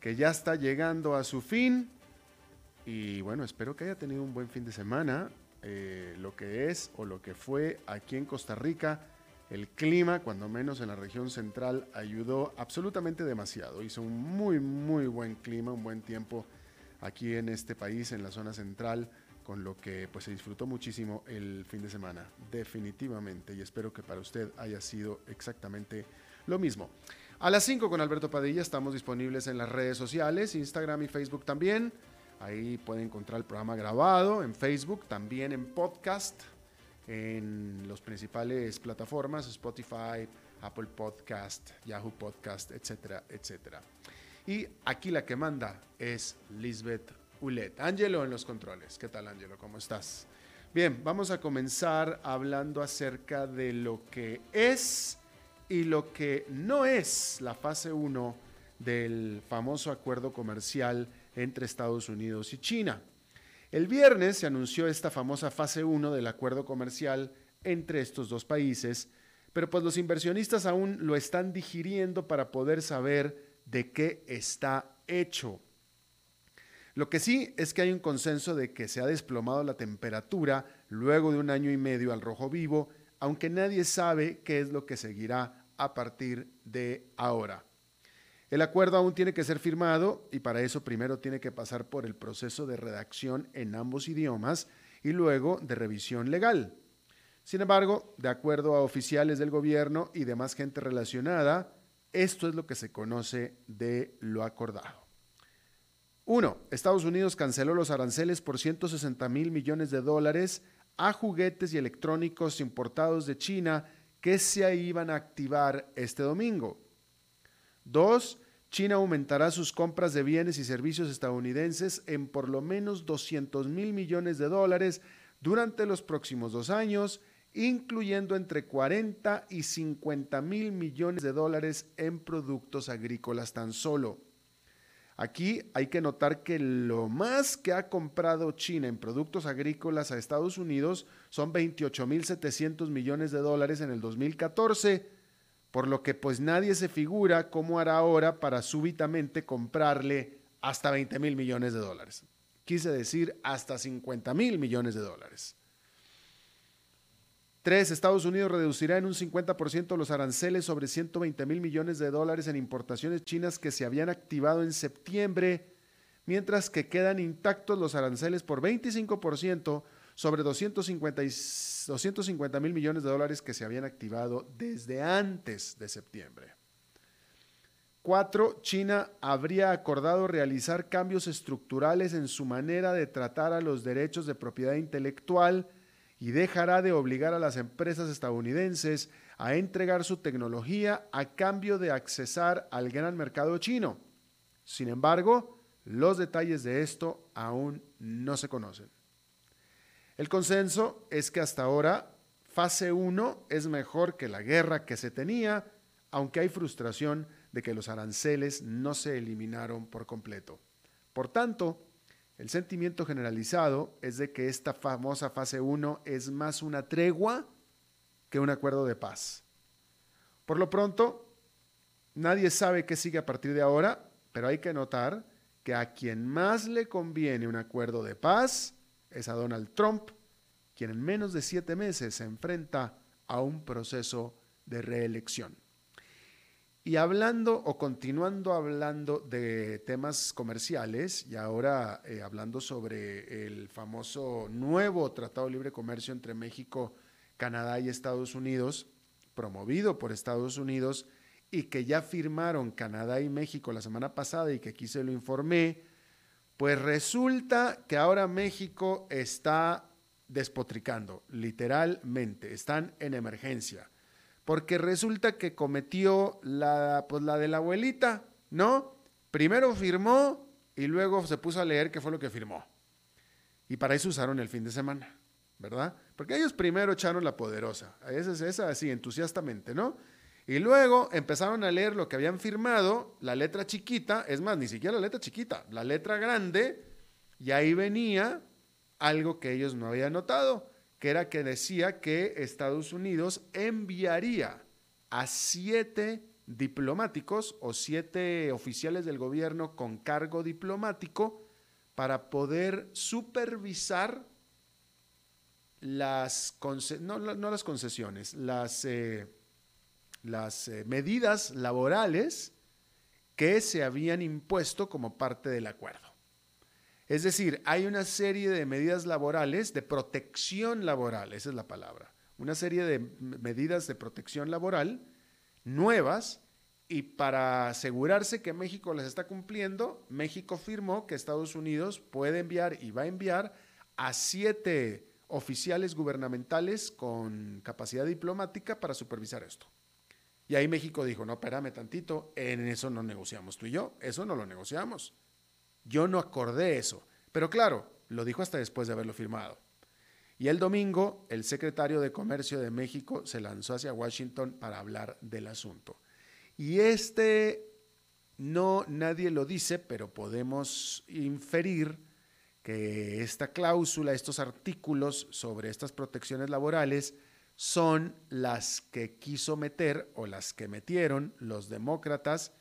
que ya está llegando a su fin. Y bueno, espero que haya tenido un buen fin de semana. Eh, lo que es o lo que fue aquí en Costa Rica, el clima, cuando menos en la región central, ayudó absolutamente demasiado. Hizo un muy, muy buen clima, un buen tiempo aquí en este país, en la zona central con lo que pues se disfrutó muchísimo el fin de semana, definitivamente, y espero que para usted haya sido exactamente lo mismo. A las 5 con Alberto Padilla estamos disponibles en las redes sociales, Instagram y Facebook también. Ahí puede encontrar el programa grabado en Facebook, también en podcast, en las principales plataformas, Spotify, Apple Podcast, Yahoo Podcast, etcétera, etcétera. Y aquí la que manda es Lisbeth Ulet. Angelo en los controles. ¿Qué tal, Angelo? ¿Cómo estás? Bien, vamos a comenzar hablando acerca de lo que es y lo que no es la fase 1 del famoso acuerdo comercial entre Estados Unidos y China. El viernes se anunció esta famosa fase 1 del acuerdo comercial entre estos dos países, pero pues los inversionistas aún lo están digiriendo para poder saber de qué está hecho. Lo que sí es que hay un consenso de que se ha desplomado la temperatura luego de un año y medio al rojo vivo, aunque nadie sabe qué es lo que seguirá a partir de ahora. El acuerdo aún tiene que ser firmado y para eso primero tiene que pasar por el proceso de redacción en ambos idiomas y luego de revisión legal. Sin embargo, de acuerdo a oficiales del gobierno y demás gente relacionada, esto es lo que se conoce de lo acordado. Uno, Estados Unidos canceló los aranceles por 160 mil millones de dólares a juguetes y electrónicos importados de China que se iban a activar este domingo. Dos, China aumentará sus compras de bienes y servicios estadounidenses en por lo menos 200 mil millones de dólares durante los próximos dos años, incluyendo entre 40 y 50 mil millones de dólares en productos agrícolas tan solo. Aquí hay que notar que lo más que ha comprado China en productos agrícolas a Estados Unidos son 28.700 millones de dólares en el 2014, por lo que pues nadie se figura cómo hará ahora para súbitamente comprarle hasta 20 mil millones de dólares. Quise decir hasta 50 mil millones de dólares. Tres, Estados Unidos reducirá en un 50% los aranceles sobre 120 mil millones de dólares en importaciones chinas que se habían activado en septiembre, mientras que quedan intactos los aranceles por 25% sobre 250 mil millones de dólares que se habían activado desde antes de septiembre. Cuatro, China habría acordado realizar cambios estructurales en su manera de tratar a los derechos de propiedad intelectual, y dejará de obligar a las empresas estadounidenses a entregar su tecnología a cambio de accesar al gran mercado chino. Sin embargo, los detalles de esto aún no se conocen. El consenso es que hasta ahora fase 1 es mejor que la guerra que se tenía, aunque hay frustración de que los aranceles no se eliminaron por completo. Por tanto, el sentimiento generalizado es de que esta famosa fase 1 es más una tregua que un acuerdo de paz. Por lo pronto, nadie sabe qué sigue a partir de ahora, pero hay que notar que a quien más le conviene un acuerdo de paz es a Donald Trump, quien en menos de siete meses se enfrenta a un proceso de reelección. Y hablando o continuando hablando de temas comerciales y ahora eh, hablando sobre el famoso nuevo Tratado de Libre Comercio entre México, Canadá y Estados Unidos, promovido por Estados Unidos y que ya firmaron Canadá y México la semana pasada y que aquí se lo informé, pues resulta que ahora México está despotricando, literalmente, están en emergencia, porque resulta que cometió la, pues la de la abuelita, ¿no? Primero firmó y luego se puso a leer qué fue lo que firmó. Y para eso usaron el fin de semana, ¿verdad? Porque ellos primero echaron la poderosa, esa es esa así, entusiastamente, ¿no? Y luego empezaron a leer lo que habían firmado, la letra chiquita, es más, ni siquiera la letra chiquita, la letra grande, y ahí venía algo que ellos no habían notado, que era que decía que Estados Unidos enviaría a siete diplomáticos o siete oficiales del gobierno con cargo diplomático para poder supervisar las, no, las concesiones, las, eh, las eh, medidas laborales que se habían impuesto como parte del acuerdo. Es decir, hay una serie de medidas laborales de protección laboral, esa es la palabra, una serie de medidas de protección laboral nuevas y para asegurarse que México las está cumpliendo, México firmó que Estados Unidos puede enviar y va a enviar a siete oficiales gubernamentales con capacidad diplomática para supervisar esto. Y ahí México dijo, no, espérame tantito, en eso no negociamos tú y yo, eso no lo negociamos. Yo no acordé eso. Pero claro, lo dijo hasta después de haberlo firmado. Y el domingo, el secretario de Comercio de México se lanzó hacia Washington para hablar del asunto. Y este, no nadie lo dice, pero podemos inferir que esta cláusula, estos artículos sobre estas protecciones laborales, son las que quiso meter o las que metieron los demócratas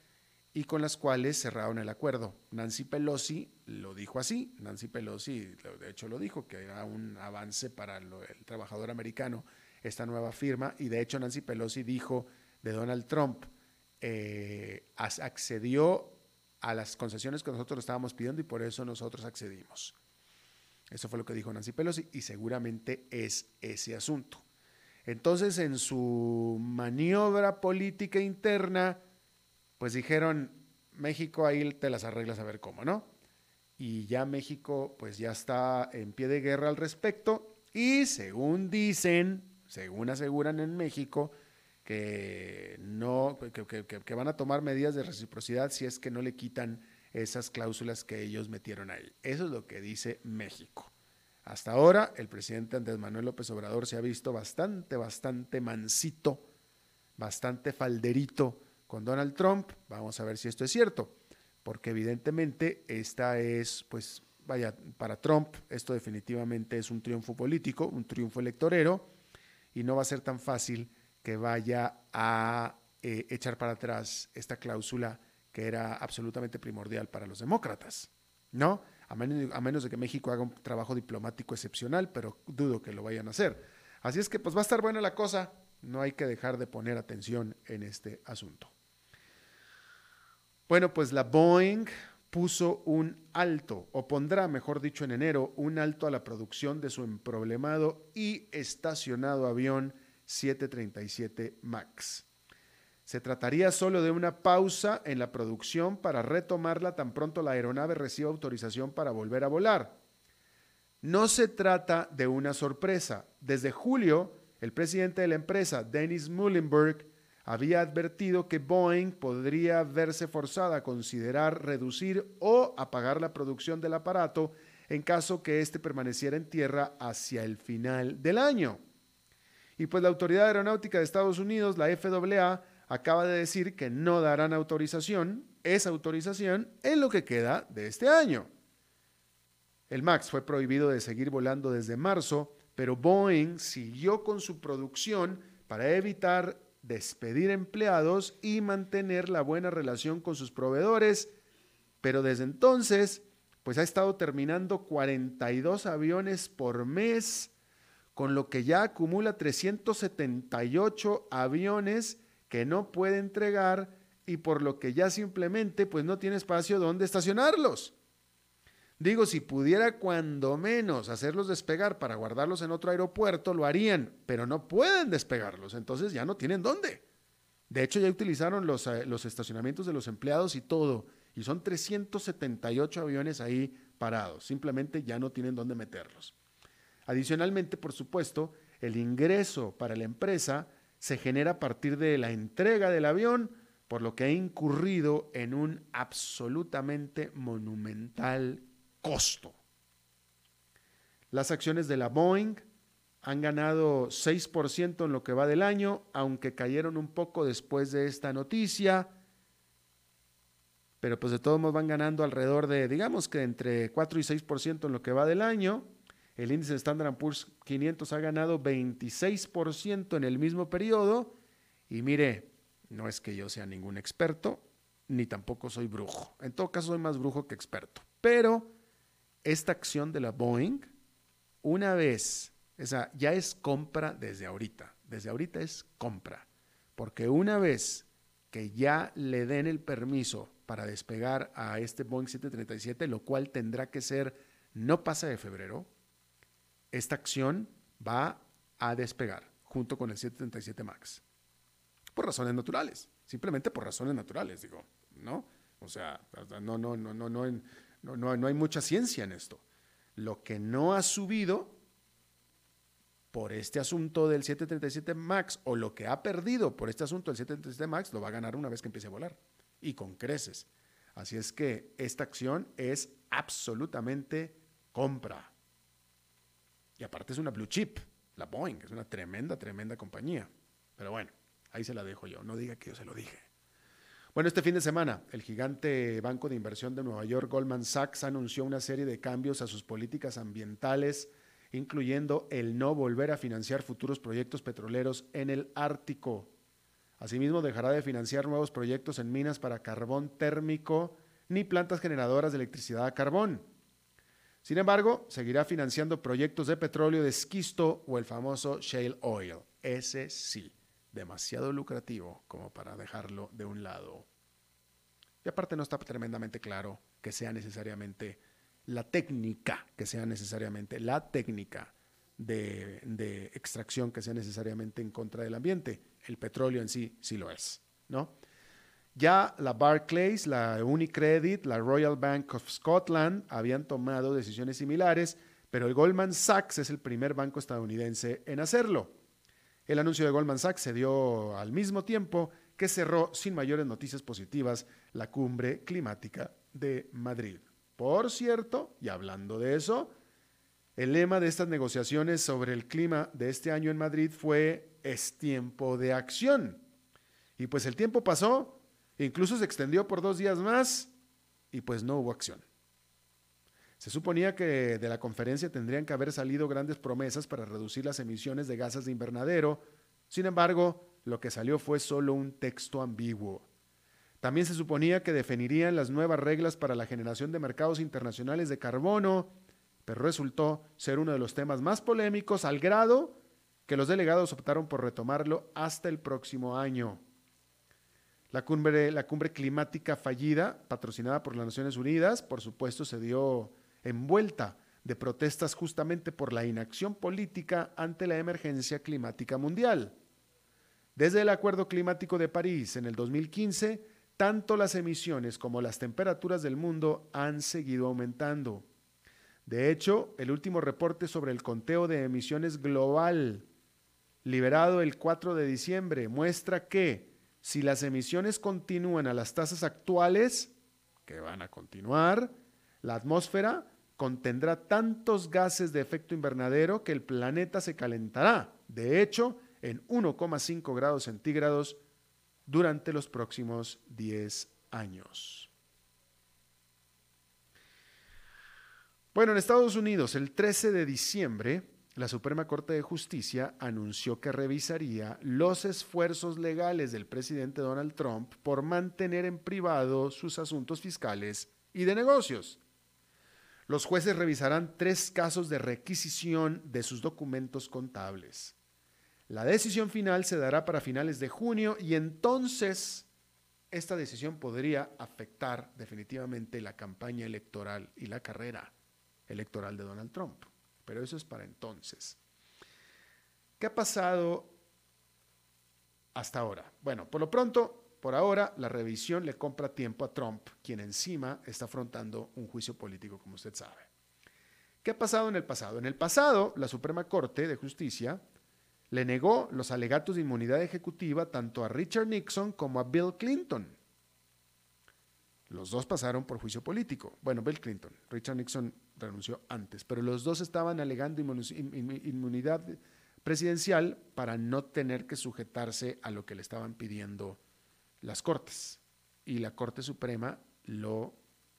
y con las cuales cerraron el acuerdo. Nancy Pelosi lo dijo así, Nancy Pelosi de hecho lo dijo, que era un avance para el trabajador americano esta nueva firma, y de hecho Nancy Pelosi dijo de Donald Trump, eh, accedió a las concesiones que nosotros estábamos pidiendo y por eso nosotros accedimos. Eso fue lo que dijo Nancy Pelosi y seguramente es ese asunto. Entonces, en su maniobra política interna, pues dijeron, México ahí te las arreglas a ver cómo, ¿no? Y ya México pues ya está en pie de guerra al respecto y según dicen, según aseguran en México, que no que, van a tomar medidas de reciprocidad si es que no le quitan esas cláusulas que ellos metieron ahí. Eso es lo que dice México. Hasta ahora el presidente Andrés Manuel López Obrador se ha visto bastante, bastante mansito, bastante falderito con Donald Trump. Vamos a ver si esto es cierto, porque evidentemente esta es, pues, vaya, para Trump esto definitivamente es un triunfo político, un triunfo electorero, y no va a ser tan fácil que vaya a eh, echar para atrás esta cláusula que era absolutamente primordial para los demócratas, ¿no? A menos, a menos de que México haga un trabajo diplomático excepcional, pero dudo que lo vayan a hacer. Así es que pues va a estar buena la cosa, no hay que dejar de poner atención en este asunto. Bueno, pues la Boeing puso un alto, o pondrá, mejor dicho, en enero, un alto a la producción de su emproblemado y estacionado avión 737 MAX. Se trataría solo de una pausa en la producción para retomarla tan pronto la aeronave reciba autorización para volver a volar. No se trata de una sorpresa. Desde julio, el presidente de la empresa, Dennis Muhlenberg, había advertido que Boeing podría verse forzada a considerar reducir o apagar la producción del aparato en caso que éste permaneciera en tierra hacia el final del año. Y pues la Autoridad Aeronáutica de Estados Unidos, la FAA, acaba de decir que no darán autorización, esa autorización, en lo que queda de este año. El MAX fue prohibido de seguir volando desde marzo, pero Boeing siguió con su producción para evitar despedir empleados y mantener la buena relación con sus proveedores, pero desde entonces, pues ha estado terminando 42 aviones por mes, con lo que ya acumula 378 aviones que no puede entregar y por lo que ya simplemente pues no tiene espacio donde estacionarlos. Digo, si pudiera cuando menos hacerlos despegar para guardarlos en otro aeropuerto, lo harían, pero no pueden despegarlos, entonces ya no tienen dónde. De hecho, ya utilizaron los, eh, los estacionamientos de los empleados y todo, y son 378 aviones ahí parados, simplemente ya no tienen dónde meterlos. Adicionalmente, por supuesto, el ingreso para la empresa se genera a partir de la entrega del avión, por lo que ha incurrido en un absolutamente monumental costo. Las acciones de la Boeing han ganado 6% en lo que va del año, aunque cayeron un poco después de esta noticia. Pero pues de todos modos van ganando alrededor de, digamos que entre 4 y 6% en lo que va del año. El índice Standard Poor's 500 ha ganado 26% en el mismo periodo. Y mire, no es que yo sea ningún experto, ni tampoco soy brujo. En todo caso, soy más brujo que experto. Pero esta acción de la Boeing, una vez, esa ya es compra desde ahorita, desde ahorita es compra, porque una vez que ya le den el permiso para despegar a este Boeing 737, lo cual tendrá que ser, no pasa de febrero, esta acción va a despegar junto con el 737 MAX. Por razones naturales, simplemente por razones naturales, digo, ¿no? O sea, no, no, no, no, no, no, no, hay mucha ciencia en esto. Lo que no ha subido por este asunto del 737 MAX o lo que ha perdido por este asunto del 737 MAX lo va a ganar una vez que empiece a volar y con creces. Así es que esta acción es absolutamente compra. Y aparte es una blue chip, la Boeing, es una tremenda, tremenda compañía. Pero bueno, ahí se la dejo yo, no diga que yo se lo dije. Bueno, este fin de semana, el gigante banco de inversión de Nueva York, Goldman Sachs, anunció una serie de cambios a sus políticas ambientales, incluyendo el no volver a financiar futuros proyectos petroleros en el Ártico. Asimismo, dejará de financiar nuevos proyectos en minas para carbón térmico ni plantas generadoras de electricidad a carbón. Sin embargo, seguirá financiando proyectos de petróleo de esquisto o el famoso shale oil. Ese sí demasiado lucrativo como para dejarlo de un lado. Y aparte no está tremendamente claro que sea necesariamente la técnica, que sea necesariamente la técnica de, extracción que sea necesariamente en contra del ambiente. El petróleo en sí sí lo es, ¿no? Ya la Barclays, la Unicredit, la Royal Bank of Scotland habían tomado decisiones similares, pero el Goldman Sachs es el primer banco estadounidense en hacerlo. El anuncio de Goldman Sachs se dio al mismo tiempo que cerró sin mayores noticias positivas la cumbre climática de Madrid. Por cierto, y hablando de eso, el lema de estas negociaciones sobre el clima de este año en Madrid fue es tiempo de acción. Y pues el tiempo pasó, incluso se extendió por dos días más y pues no hubo acción. Se suponía que de la conferencia tendrían que haber salido grandes promesas para reducir las emisiones de gases de invernadero. Sin embargo, lo que salió fue solo un texto ambiguo. También se suponía que definirían las nuevas reglas para la generación de mercados internacionales de carbono, pero resultó ser uno de los temas más polémicos al grado que los delegados optaron por retomarlo hasta el próximo año. La cumbre, climática fallida, patrocinada por las Naciones Unidas, por supuesto se dio envuelta de protestas justamente por la inacción política ante la emergencia climática mundial. Desde el Acuerdo Climático de París en el 2015, tanto las emisiones como las temperaturas del mundo han seguido aumentando. De hecho, el último reporte sobre el conteo de emisiones global, liberado el 4 de diciembre, muestra que si las emisiones continúan a las tasas actuales, que van a continuar, la atmósfera contendrá tantos gases de efecto invernadero que el planeta se calentará, de hecho, en 1,5 grados centígrados durante los próximos 10 años. Bueno, en Estados Unidos, el 13 de diciembre, la Suprema Corte de Justicia anunció que revisaría los esfuerzos legales del presidente Donald Trump por mantener en privado sus asuntos fiscales y de negocios. Los jueces revisarán tres casos de requisición de sus documentos contables. La decisión final se dará para finales de junio y entonces esta decisión podría afectar definitivamente la campaña electoral y la carrera electoral de Donald Trump. Pero eso es para entonces. ¿Qué ha pasado hasta ahora? Bueno, por lo pronto, por ahora, la revisión le compra tiempo a Trump, quien encima está afrontando un juicio político, como usted sabe. ¿Qué ha pasado en el pasado? En el pasado, la Suprema Corte de Justicia le negó los alegatos de inmunidad ejecutiva tanto a Richard Nixon como a Bill Clinton. Los dos pasaron por juicio político. Bueno, Bill Clinton, Richard Nixon renunció antes, pero los dos estaban alegando inmunidad presidencial para no tener que sujetarse a lo que le estaban pidiendo las Cortes. Y la Corte Suprema lo,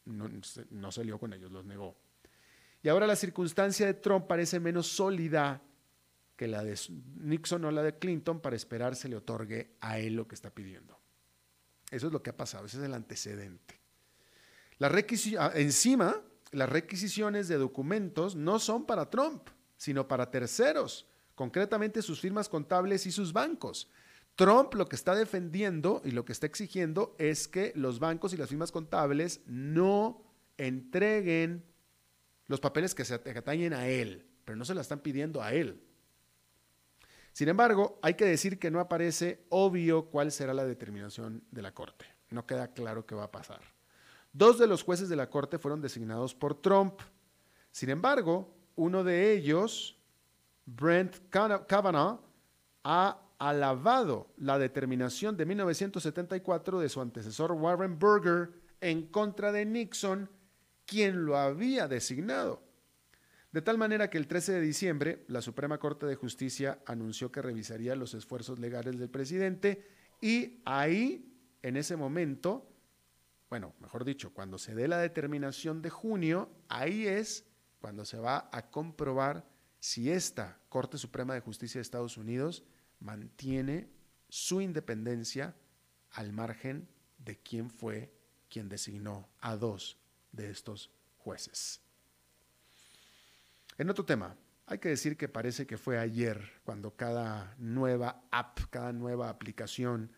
no, salió con ellos, los negó. Y ahora la circunstancia de Trump parece menos sólida que la de Nixon o la de Clinton para esperar se le otorgue a él lo que está pidiendo. Eso es lo que ha pasado, ese es el antecedente. Ah, encima, las requisiciones de documentos no son para Trump, sino para terceros, concretamente sus firmas contables y sus bancos. Trump lo que está defendiendo y lo que está exigiendo es que los bancos y las firmas contables no entreguen los papeles que se atañen a él, pero no se la están pidiendo a él. Sin embargo, hay que decir que no aparece obvio cuál será la determinación de la Corte. No queda claro qué va a pasar. Dos de los jueces de la Corte fueron designados por Trump. Sin embargo, uno de ellos, Brent Kavanaugh, ha alabado la determinación de 1974 de su antecesor Warren Burger en contra de Nixon, quien lo había designado. De tal manera que el 13 de diciembre la Suprema Corte de Justicia anunció que revisaría los esfuerzos legales del presidente y ahí, en ese momento, bueno, mejor dicho, cuando se dé la determinación de junio, ahí es cuando se va a comprobar si esta Corte Suprema de Justicia de Estados Unidos mantiene su independencia al margen de quién fue quien designó a dos de estos jueces. En otro tema, hay que decir que parece que fue ayer cuando cada nueva app, cada nueva aplicación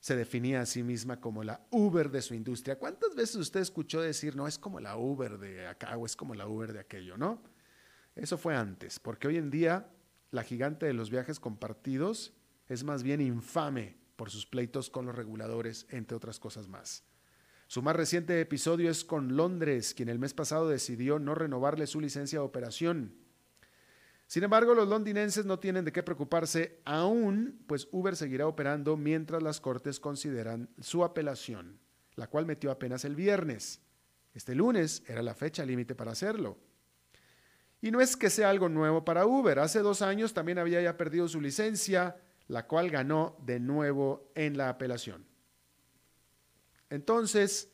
se definía a sí misma como la Uber de su industria. ¿Cuántas veces usted escuchó decir, no, es como la Uber de acá o es como la Uber de aquello, no? Eso fue antes, porque hoy en día la gigante de los viajes compartidos es más bien infame por sus pleitos con los reguladores, entre otras cosas más. Su más reciente episodio es con Londres, quien el mes pasado decidió no renovarle su licencia de operación. Sin embargo, los londinenses no tienen de qué preocuparse aún, pues Uber seguirá operando mientras las cortes consideran su apelación, la cual metió apenas el viernes. Este lunes era la fecha límite para hacerlo. Y no es que sea algo nuevo para Uber. Hace dos años también había ya perdido su licencia, la cual ganó de nuevo en la apelación. Entonces,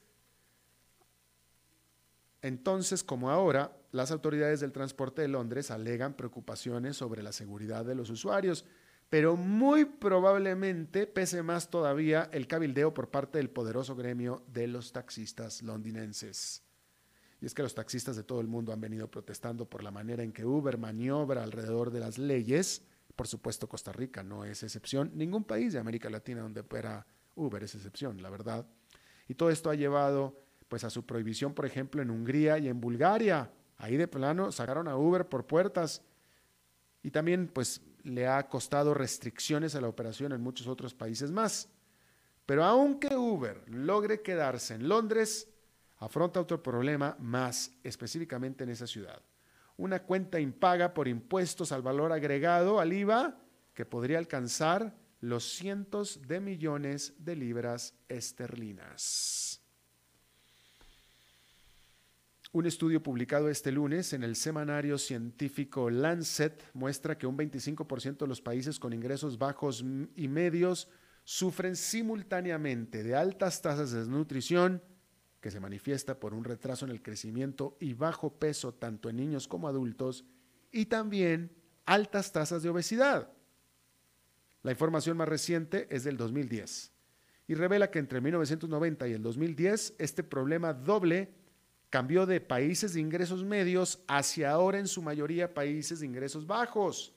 entonces, como ahora, las autoridades del transporte de Londres alegan preocupaciones sobre la seguridad de los usuarios, pero muy probablemente pese más todavía el cabildeo por parte del poderoso gremio de los taxistas londinenses. Y es que los taxistas de todo el mundo han venido protestando por la manera en que Uber maniobra alrededor de las leyes. Por supuesto, Costa Rica no es excepción. Ningún país de América Latina donde opera Uber es excepción, la verdad. Y todo esto ha llevado pues a su prohibición, por ejemplo, en Hungría y en Bulgaria. Ahí de plano sacaron a Uber por puertas. Y también pues le ha costado restricciones a la operación en muchos otros países más. Pero aunque Uber logre quedarse en Londres, afronta otro problema más específicamente en esa ciudad. Una cuenta impaga por impuestos al valor agregado al IVA que podría alcanzar los cientos de millones de libras esterlinas. Un estudio publicado este lunes en el semanario científico Lancet muestra que un 25% de los países con ingresos bajos y medios sufren simultáneamente de altas tasas de desnutrición, que se manifiesta por un retraso en el crecimiento y bajo peso tanto en niños como adultos, y también altas tasas de obesidad. La información más reciente es del 2010 y revela que entre 1990 y el 2010 este problema doble cambió de países de ingresos medios hacia ahora en su mayoría países de ingresos bajos.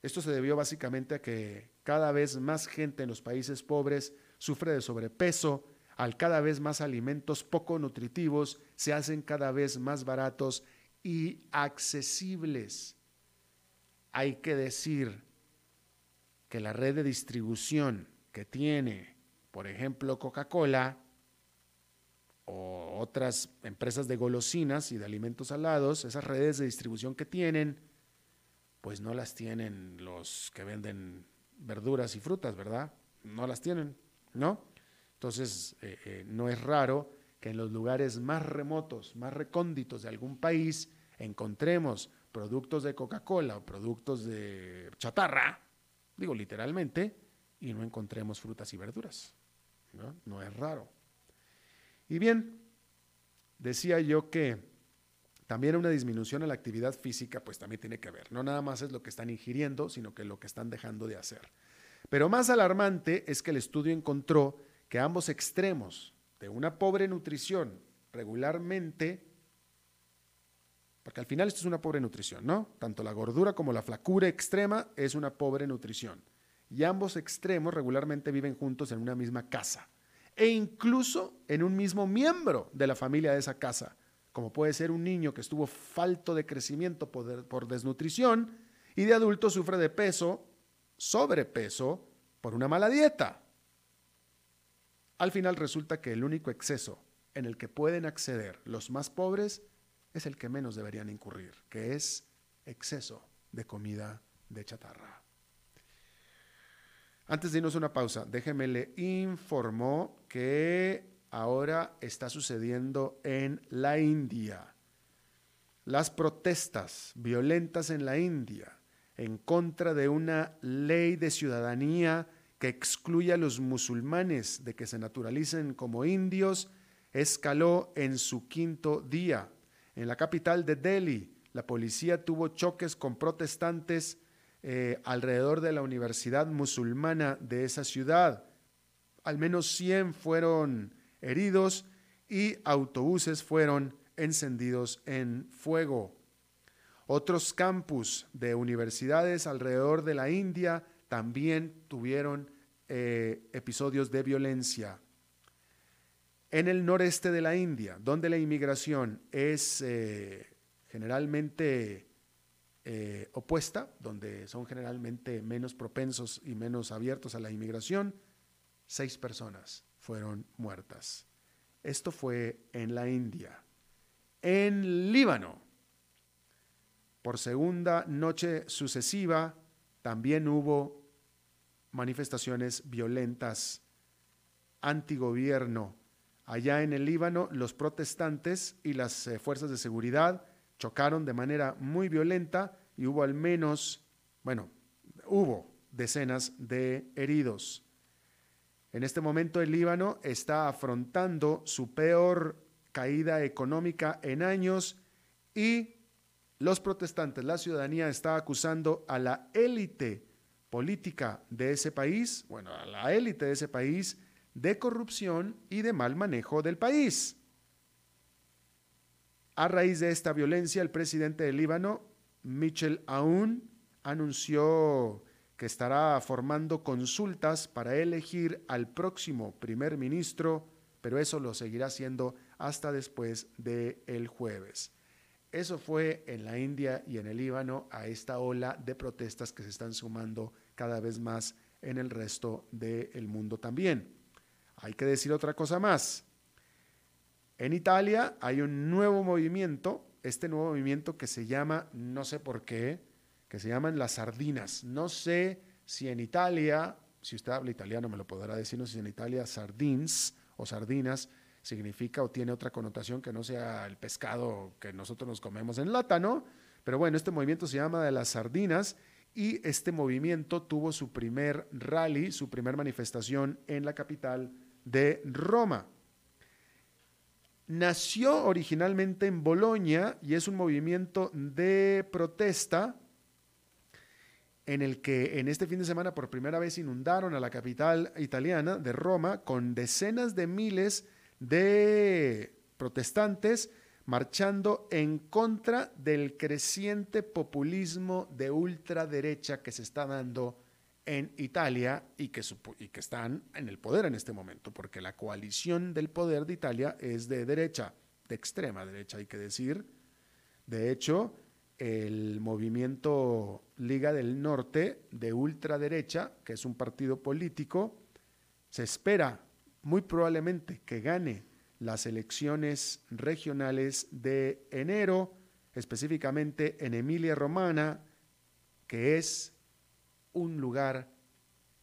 Esto se debió básicamente a que cada vez más gente en los países pobres sufre de sobrepeso, al cada vez más alimentos poco nutritivos se hacen cada vez más baratos y accesibles. Hay que decir que la red de distribución que tiene, por ejemplo, Coca-Cola o otras empresas de golosinas y de alimentos salados, esas redes de distribución que tienen, pues no las tienen los que venden verduras y frutas, ¿verdad? No las tienen, ¿no? Entonces, eh, eh, no es raro que en los lugares más remotos, más recónditos de algún país, encontremos productos de Coca-Cola o productos de chatarra, digo literalmente, y no encontremos frutas y verduras. ¿no? no es raro. Y bien, decía yo que también una disminución en la actividad física, pues también tiene que ver. No nada más es lo que están ingiriendo, sino que lo que están dejando de hacer. Pero más alarmante es que el estudio encontró que ambos extremos de una pobre nutrición regularmente, porque al final esto es una pobre nutrición, ¿no? Tanto la gordura como la flacura extrema es una pobre nutrición. Y ambos extremos regularmente viven juntos en una misma casa e incluso en un mismo miembro de la familia de esa casa, como puede ser un niño que estuvo falto de crecimiento por, por desnutrición y de adulto sufre de peso, sobrepeso, por una mala dieta. Al final resulta que el único exceso en el que pueden acceder los más pobres es el que menos deberían incurrir, que es exceso de comida de chatarra. Antes de irnos una pausa, déjeme le informó que ahora está sucediendo en la India. Las protestas violentas en la India en contra de una ley de ciudadanía que excluye a los musulmanes de que se naturalicen como indios escaló en su quinto día. En la capital de Delhi, la policía tuvo choques con protestantes eh, alrededor de la universidad musulmana de esa ciudad. Al menos 100 fueron heridos y autobuses fueron encendidos en fuego. Otros campus de universidades alrededor de la India también tuvieron eh, episodios de violencia. En el noreste de la India, donde la inmigración es eh, generalmente eh, opuesta, donde son generalmente menos propensos y menos abiertos a la inmigración, seis personas fueron muertas. Esto fue en la India. En Líbano, por segunda noche sucesiva, también hubo manifestaciones violentas antigobierno. Allá en el Líbano, los protestantes y las eh, fuerzas de seguridad chocaron de manera muy violenta y hubo al menos, bueno, hubo decenas de heridos. En este momento el Líbano está afrontando su peor caída económica en años y los protestantes, la ciudadanía está acusando a la élite política de ese país, bueno, a la élite de ese país, de corrupción y de mal manejo del país. A raíz de esta violencia, el presidente del Líbano, Michel Aoun, anunció que estará formando consultas para elegir al próximo primer ministro, pero eso lo seguirá haciendo hasta después del jueves. Eso fue en la India y en el Líbano a esta ola de protestas que se están sumando cada vez más en el resto del mundo también. Hay que decir otra cosa más. En Italia hay un nuevo movimiento, este nuevo movimiento que se llama, no sé por qué, que se llaman las sardinas. No sé si en Italia, si usted habla italiano me lo podrá decir, no sé si en Italia sardines o sardinas significa o tiene otra connotación que no sea el pescado que nosotros nos comemos en lata, ¿no? Pero bueno, este movimiento se llama de las sardinas y este movimiento tuvo su primer rally, su primer manifestación en la capital de Roma. Nació originalmente en Bolonia y es un movimiento de protesta en el que en este fin de semana por primera vez inundaron a la capital italiana de Roma con decenas de miles de protestantes marchando en contra del creciente populismo de ultraderecha que se está dando en Italia y que, y que están en el poder en este momento, porque la coalición del poder de Italia es de derecha, de extrema derecha, hay que decir. De hecho, el movimiento Liga del Norte de ultraderecha, que es un partido político, se espera muy probablemente que gane las elecciones regionales de enero, específicamente en Emilia Romana, que es un lugar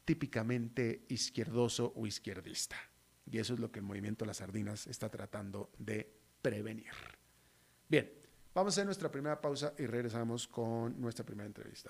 típicamente izquierdoso o izquierdista. Y eso es lo que el movimiento Las Sardinas está tratando de prevenir. Bien, vamos a hacer nuestra primera pausa y regresamos con nuestra primera entrevista.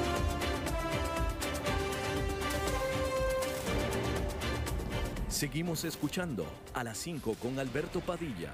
Seguimos escuchando a las 5 con Alberto Padilla.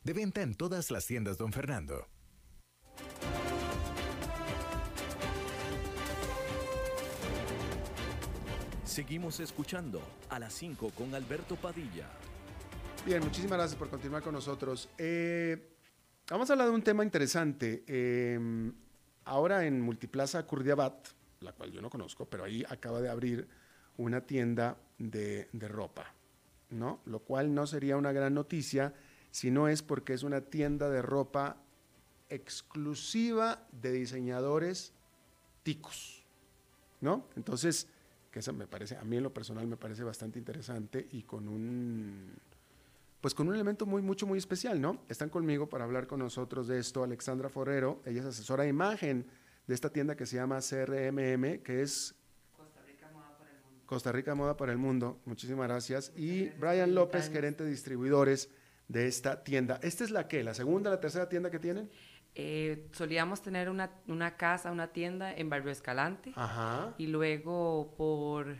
De venta en todas las tiendas, don Fernando. Seguimos escuchando a las 5 con Alberto Padilla. Bien, muchísimas gracias por continuar con nosotros. Eh, vamos a hablar de un tema interesante. Eh, ahora en Multiplaza Curdiabat, la cual yo no conozco, pero ahí acaba de abrir una tienda de, de ropa, ¿no? Lo cual no sería una gran noticia si no es porque es una tienda de ropa exclusiva de diseñadores ticos, ¿no? Entonces, que eso me parece, a mí en lo personal me parece bastante interesante y con un, pues con un elemento muy, mucho, muy especial, ¿no? Están conmigo para hablar con nosotros de esto Alexandra Forrero, ella es asesora de imagen de esta tienda que se llama CRMM, que es Costa Rica Moda para el Mundo. Costa Rica Moda para el Mundo. Muchísimas gracias. Y Brian López, gerente de distribuidores de esta tienda. ¿Esta es la qué? ¿La segunda, la tercera tienda que tienen? Eh, solíamos tener una, una casa, una tienda en Barrio Escalante Ajá. y luego por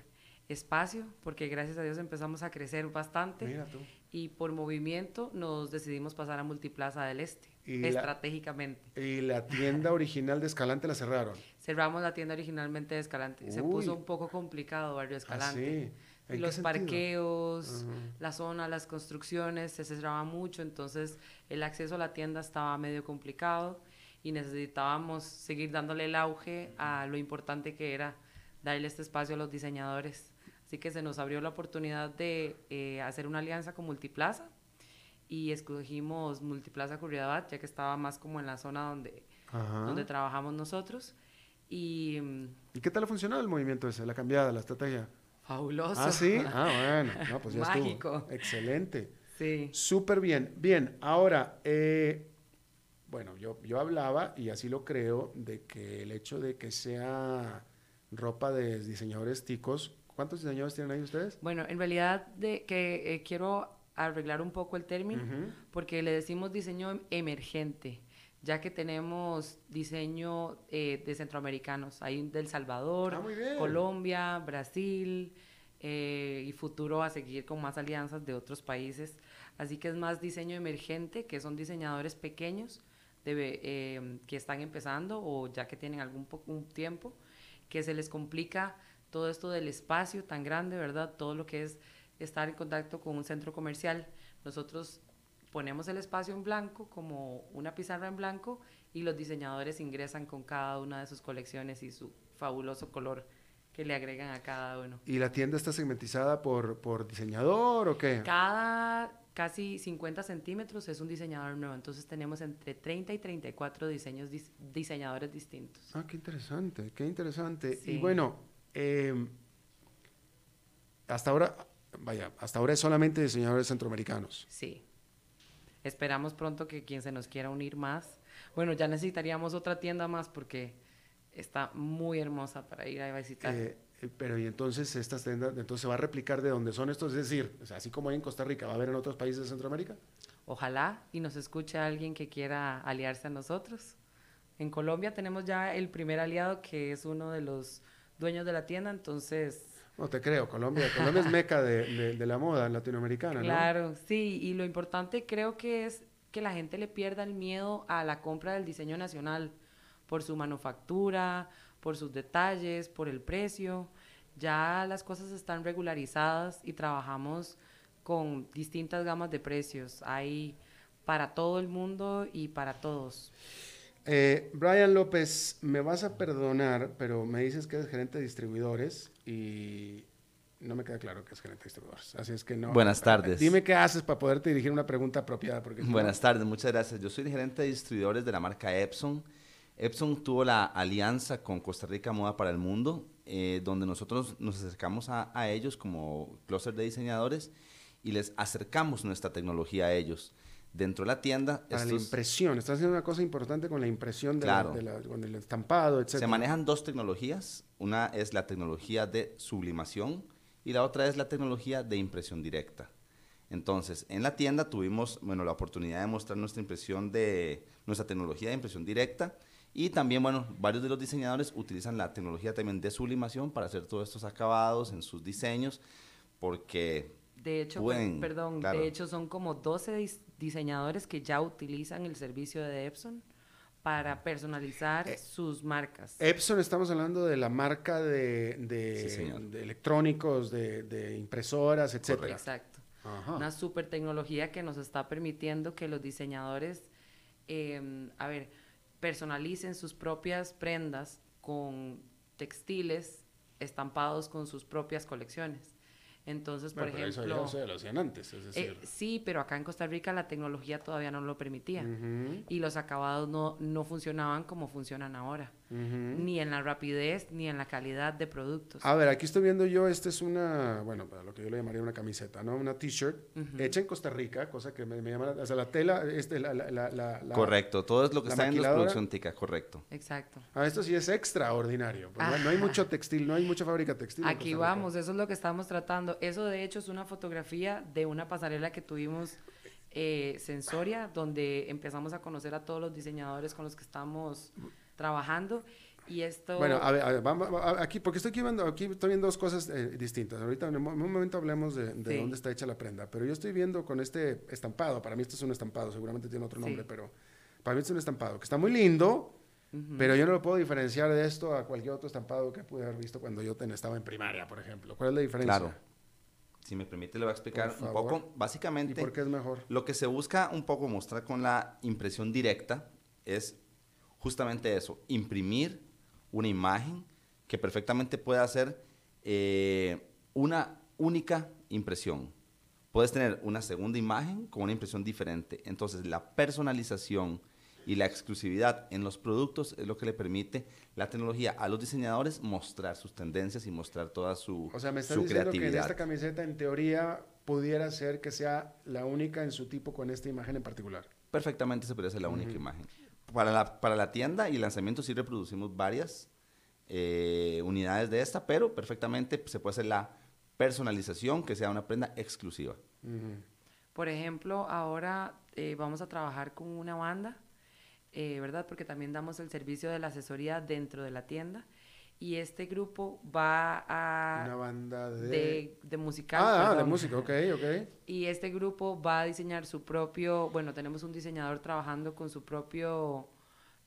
espacio, porque gracias a Dios empezamos a crecer bastante Mira tú. y por movimiento nos decidimos pasar a Multiplaza del Este, Y la- estratégicamente. Y la tienda original de Escalante la cerraron. Cerramos la tienda originalmente de Escalante. Se puso un poco complicado Barrio Ah, Escalante. sí. Los parqueos, la zona, las construcciones se cerraban mucho, entonces el acceso a la tienda estaba medio complicado y necesitábamos seguir dándole el auge a lo importante que era darle este espacio a los diseñadores. Así que se nos abrió la oportunidad de eh, hacer una alianza con Multiplaza y escogimos Multiplaza Curridabat, ya que estaba más como en la zona donde, donde trabajamos nosotros. Y, ¿Y qué tal ha funcionado el movimiento ese, la cambiada, la estrategia? Fabuloso. Ah, sí. Ah, bueno. pues ya Mágico. Excelente. Sí. Súper bien. Bien, ahora, eh, bueno, yo, yo hablaba, y así lo creo, de que el hecho de que sea ropa de diseñadores ticos, ¿cuántos diseñadores tienen ahí ustedes? Bueno, en realidad de que eh, quiero arreglar un poco el término, porque le decimos diseño emergente ya que tenemos diseño eh, de centroamericanos, hay del Salvador, ah, Colombia, Brasil, eh, y futuro a seguir con más alianzas de otros países. Así que es más diseño emergente, que son diseñadores pequeños eh, que están empezando o ya que tienen algún un tiempo, que se les complica todo esto del espacio tan grande, ¿verdad? Todo lo que es estar en contacto con un centro comercial. Nosotros ponemos el espacio en blanco como una pizarra en blanco y los diseñadores ingresan con cada una de sus colecciones y su fabuloso color que le agregan a cada uno. ¿Y la tienda está segmentizada por, por diseñador o qué? Cada casi 50 centímetros es un diseñador nuevo, entonces tenemos entre 30 y 34 diseños diseñadores distintos. Ah, qué interesante, qué interesante. Y bueno, em, hasta ahora, vaya, hasta ahora es solamente diseñadores centroamericanos. Sí. Esperamos pronto que quien se nos quiera unir más. Bueno, ya necesitaríamos otra tienda más porque está muy hermosa para ir a visitar. Eh, eh, pero y entonces estas tiendas, entonces se va a replicar de donde son estos, es decir, así como hay en Costa Rica, ¿va a haber en otros países de Centroamérica? Ojalá y nos escuche alguien que quiera aliarse a nosotros. En Colombia tenemos ya el primer aliado que es uno de los dueños de la tienda, entonces no te creo, Colombia, Colombia es meca de, de, la moda latinoamericana, claro, sí, y lo importante creo que es que la gente le pierda el miedo a la compra del diseño nacional por su manufactura, por sus detalles, por el precio. Ya las cosas están regularizadas y trabajamos con distintas gamas de precios. Hay para todo el mundo y para todos. Eh, Brian López, me vas a perdonar, pero me dices que eres gerente de distribuidores y no me queda claro que es gerente de distribuidores. Así es que no. Buenas tardes. Dime qué haces para poderte dirigir una pregunta apropiada. Porque Buenas tardes, muchas gracias. Yo soy gerente de distribuidores de la marca Epson. Epson tuvo la alianza con Costa Rica Moda para el Mundo, eh, donde nosotros nos acercamos a, a ellos como clúster de diseñadores y les acercamos nuestra tecnología a ellos dentro de la tienda. Para la impresión, estás haciendo una cosa importante con la impresión, de, con el estampado, etc. Se manejan dos tecnologías, una es la tecnología de sublimación y la otra es la tecnología de impresión directa. Entonces, en la tienda tuvimos bueno, la oportunidad de mostrar nuestra impresión de nuestra tecnología de impresión directa y también, bueno, varios de los diseñadores utilizan la tecnología también de sublimación para hacer todos estos acabados en sus diseños porque de hecho, perdón, de hecho son como 12 diseñadores que ya utilizan el servicio de Epson para personalizar eh, sus marcas. Epson, estamos hablando de la marca de, de, electrónicos, de, impresoras, etc. Exacto. Una super tecnología que nos está permitiendo que los diseñadores, em, a ver, personalicen sus propias prendas con textiles estampados con sus propias colecciones. Entonces, por ejemplo... Eso lo hacían antes, es decir... Eh, sí, pero acá en Costa Rica la tecnología todavía no lo permitía. Y los acabados no, no funcionaban como funcionan ahora. Ni en la rapidez, ni en la calidad de productos. A ver, aquí estoy viendo yo, esta es una, bueno, para lo que yo le llamaría una camiseta, ¿no? Una t-shirt hecha en Costa Rica, cosa que me, llama, o sea, la tela, este, la, la, la, Correcto, todo es lo que está en la producción tica, correcto. Exacto. Ah, esto sí es extraordinario. no, hay mucho textil, no hay mucha fábrica textil. Aquí vamos, eso es lo que estamos tratando. Eso de hecho es una fotografía de una pasarela que tuvimos eh, Sensoria, donde empezamos a conocer a todos los diseñadores con los que estamos trabajando. Y esto... Bueno, a ver, vamos, aquí, porque estoy aquí viendo, aquí estoy viendo dos cosas eh, distintas. Ahorita en un momento hablemos de, dónde está hecha la prenda, pero yo estoy viendo con este estampado, para mí esto es un estampado, seguramente tiene otro nombre, pero para mí es un estampado, que está muy lindo, pero yo no lo puedo diferenciar de esto a cualquier otro estampado que pude haber visto cuando yo estaba en primaria, por ejemplo. ¿Cuál es la diferencia? Claro. Si me permite, le voy a explicar un poco. Básicamente, ¿Y por qué es mejor? lo que se busca un poco mostrar con la impresión directa es justamente eso, imprimir una imagen que perfectamente pueda ser eh, una única impresión. Puedes tener una segunda imagen con una impresión diferente. Entonces, la personalización y la exclusividad en los productos es lo que le permite la tecnología a los diseñadores mostrar sus tendencias y mostrar toda su, O sea, me estás diciendo que en creatividad. esta camiseta, en teoría, pudiera ser que sea la única en su tipo con esta imagen en particular. perfectamente se puede hacer la única imagen. Para la, para la tienda y lanzamiento sí reproducimos varias eh, unidades de esta, pero perfectamente se puede hacer la personalización que sea una prenda exclusiva. Por ejemplo, ahora eh, vamos a trabajar con una banda, eh, ¿verdad? Porque también damos el servicio de la asesoría dentro de la tienda. Y este grupo va Una a... banda de... De, de musical. ah, ah, de música, ok, ok. Y este grupo va a diseñar su propio, bueno, tenemos un diseñador trabajando con su propio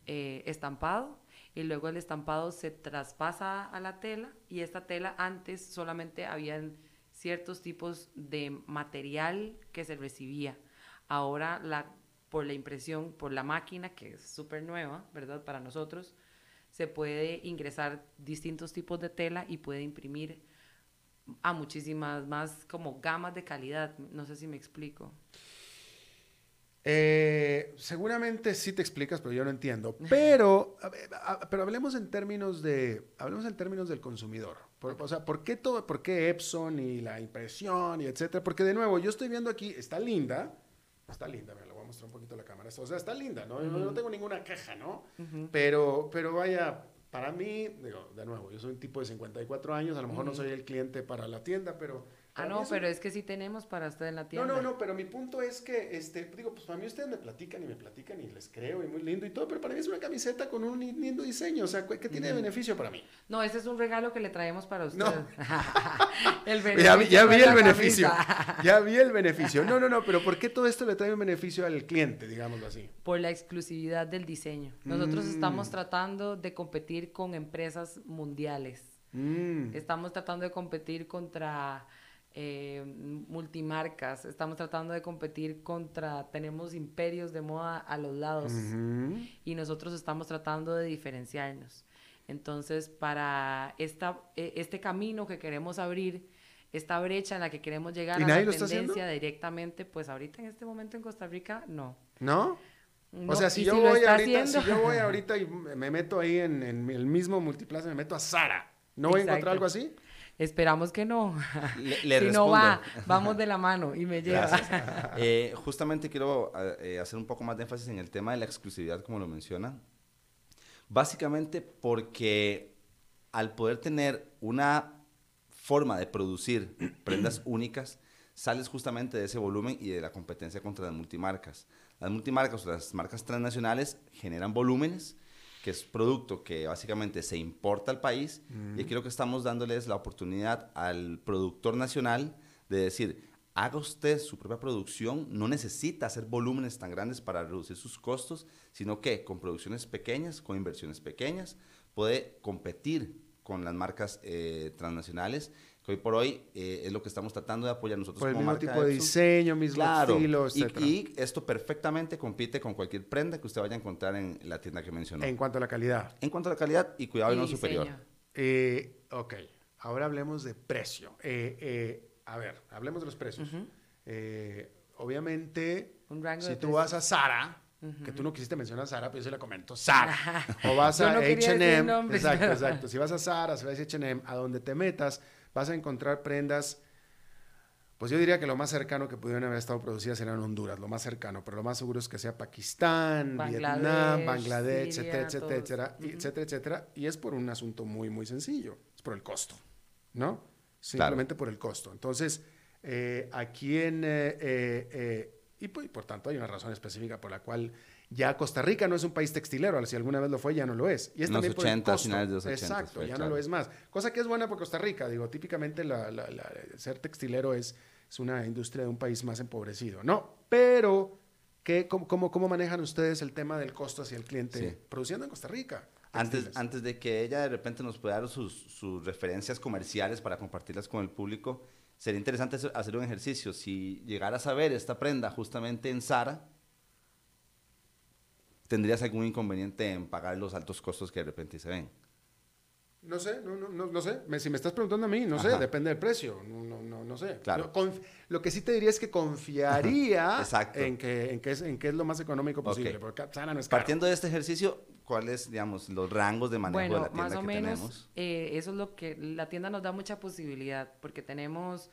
eh, estampado y luego el estampado se traspasa a la tela y esta tela antes solamente habían ciertos tipos de material que se recibía. Ahora la, por la impresión, por la máquina, que es súper nueva, ¿verdad? Para nosotros, se puede ingresar distintos tipos de tela y puede imprimir a muchísimas más como gamas de calidad. No sé si me explico. Eh, seguramente sí te explicas, pero yo no entiendo. Pero, a ver, a- pero hablemos en términos de, hablemos en términos del consumidor. Por- o sea, ¿por qué todo, por qué Epson y la impresión y etcétera? Porque de nuevo, yo estoy viendo aquí, está linda, está linda, me lo voy a mostrar un poquito la cámara. O sea, está linda, ¿no? Yo no tengo ninguna queja, ¿no? Pero, pero vaya, para mí, digo, de nuevo, yo soy un tipo de 54 años, a lo mejor no soy el cliente para la tienda, pero... Ah, no, pero es que sí tenemos para usted en la no, tienda. no, no, pero mi punto es que, este, digo, pues para mí ustedes me platican y me platican y les creo y muy lindo y todo, pero para mí es una camiseta con un lindo diseño, o sea, ¿qué tiene de beneficio para mí? No, ese es un regalo que le traemos para usted. No. el Ya, ya no vi el beneficio, camisa. ya vi el beneficio. No, no, no, pero ¿por qué todo esto le trae un beneficio al cliente, digámoslo así? Por la exclusividad del diseño. Nosotros estamos Mm. tratando de competir con empresas mundiales. Mm, Estamos tratando de competir contra eh, multimarcas. Estamos tratando de competir contra... Tenemos imperios de moda a los lados. y nosotros estamos tratando de diferenciarnos. Entonces, para esta, e- este camino que queremos abrir, esta brecha en la que queremos llegar ¿Y a la tendencia directamente, pues ahorita en este momento en Costa Rica, no. ¿No? No, o sea, si yo voy ahorita, si yo voy ahorita y me meto ahí en, en el mismo multiplaza, me meto a Sara, ¿no voy a encontrar algo así? Esperamos que no. Le, le si respondo. no va, vamos de la mano y me lleva. Eh, justamente quiero eh, hacer un poco más de énfasis en el tema de la exclusividad, como lo menciona. Básicamente porque al poder tener una forma de producir prendas únicas, sales justamente de ese volumen y de la competencia contra las multimarcas. Las multimarcas o las marcas transnacionales generan volúmenes, que es producto que básicamente se importa al país, y aquí lo que estamos dándoles la oportunidad al productor nacional de decir, haga usted su propia producción, no necesita hacer volúmenes tan grandes para reducir sus costos, sino que con producciones pequeñas, con inversiones pequeñas, puede competir con las marcas eh, transnacionales, que hoy por hoy eh, es lo que estamos tratando de apoyar nosotros Por el como mismo marca tipo de Epson. diseño, mismo Claro, estilo, y, etcétera. y esto perfectamente compite con cualquier prenda que usted vaya a encontrar en la tienda que mencionó. En En, cuanto a la calidad. cuanto a la calidad y cuidado y, no superior. Eh, ok, ahora hablemos de precio. Eh, eh, a ver, hablemos de los precios. Eh, obviamente, Un rango si de tú precios. vas a Sara, que tú no quisiste mencionar Sara, pero yo se la comento, Sara. o vas a no H&M, exacto, exacto. Si vas a Sara, si vas a H&M, a donde te metas, vas a encontrar prendas pues yo diría que lo más cercano que pudieron haber estado producidas eran Honduras, lo más cercano, pero lo más seguro es que sea Pakistán, Bangladesh, Vietnam, Bangladesh, Siria, etcétera, etcétera, todos. etcétera, y etcétera, etcétera. Y es por un asunto muy, muy sencillo, es por el costo, ¿no? Simplemente por el costo. Entonces, eh, aquí en... eh, eh, eh, y pues, por tanto hay una razón específica por la cual ya Costa Rica no es un país textilero, si alguna vez lo fue ya no lo es. Y es los también por el 80, costo. finales de los 80 Exacto, fue, ya no lo es más. Cosa que es buena por Costa Rica, digo, típicamente la- la- la- ser textilero es, es una industria de un país más empobrecido, ¿no? Pero, ¿qué, cómo, cómo, cómo manejan ustedes el tema del costo hacia el cliente Sí. produciendo en Costa Rica? Antes, textiles? antes de que ella de repente nos pueda dar sus, sus referencias comerciales para compartirlas con el público, sería interesante hacer un ejercicio. Si llegaras a ver esta prenda justamente en Sara, ¿tendrías algún inconveniente en pagar los altos costos que de repente se ven? No sé, no, no, no, no sé. si me estás preguntando a mí, no sé, depende del precio. No, no, no, sé. Claro. lo que sí te diría es que confiaría en, que, en, que es, en que es lo más económico posible. Porque Sara no es caro. Partiendo de este ejercicio, ¿cuáles, digamos, los rangos de manejo bueno, de la tienda más o que menos, tenemos? Eh, eso es lo que la tienda nos da mucha posibilidad, porque tenemos